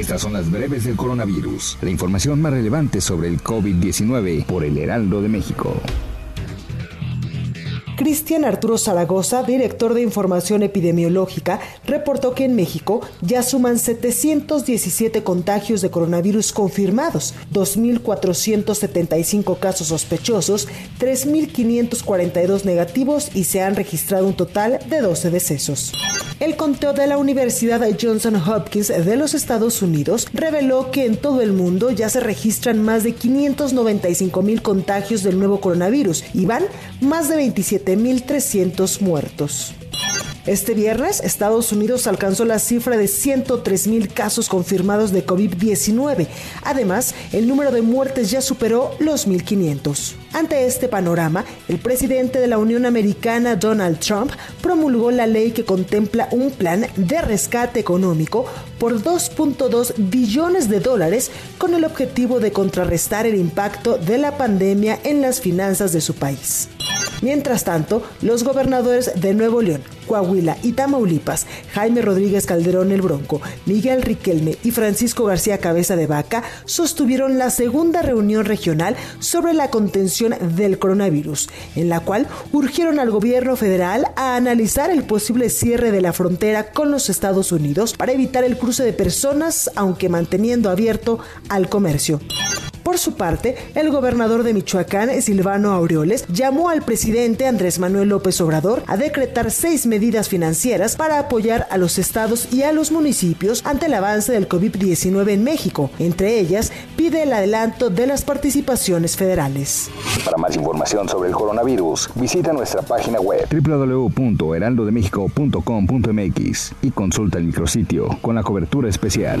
Estas son las breves del coronavirus, la información más relevante sobre el COVID-19 por el Heraldo de México. Cristian Arturo Zaragoza, director de Información Epidemiológica, reportó que en México ya suman 717 contagios de coronavirus confirmados, 2.475 casos sospechosos, 3.542 negativos y se han registrado un total de 12 decesos. El conteo de la Universidad Johnson Hopkins de los Estados Unidos reveló que en todo el mundo ya se registran más de 595 mil contagios del nuevo coronavirus y van más de 27 1.300 muertos. Este viernes, Estados Unidos alcanzó la cifra de 103 mil casos confirmados de COVID-19. Además, el número de muertes ya superó los 1.500. Ante este panorama, el presidente de la Unión Americana, Donald Trump, promulgó la ley que contempla un plan de rescate económico por 2.2 billones de dólares con el objetivo de contrarrestar el impacto de la pandemia en las finanzas de su país. Mientras tanto, los gobernadores de Nuevo León, Coahuila y Tamaulipas, Jaime Rodríguez Calderón el Bronco, Miguel Riquelme y Francisco García Cabeza de Vaca, sostuvieron la segunda reunión regional sobre la contención del coronavirus, en la cual urgieron al gobierno federal a analizar el posible cierre de la frontera con los Estados Unidos para evitar el cruce de personas, aunque manteniendo abierto al comercio. Por su parte, el gobernador de Michoacán, Silvano Aureoles, llamó al presidente Andrés Manuel López Obrador a decretar seis medidas financieras para apoyar a los estados y a los municipios ante el avance del COVID-19 en México. Entre ellas, pide el adelanto de las participaciones federales. Para más información sobre el coronavirus, visita nuestra página web www.heraldodemexico.com.mx y consulta el micrositio con la cobertura especial.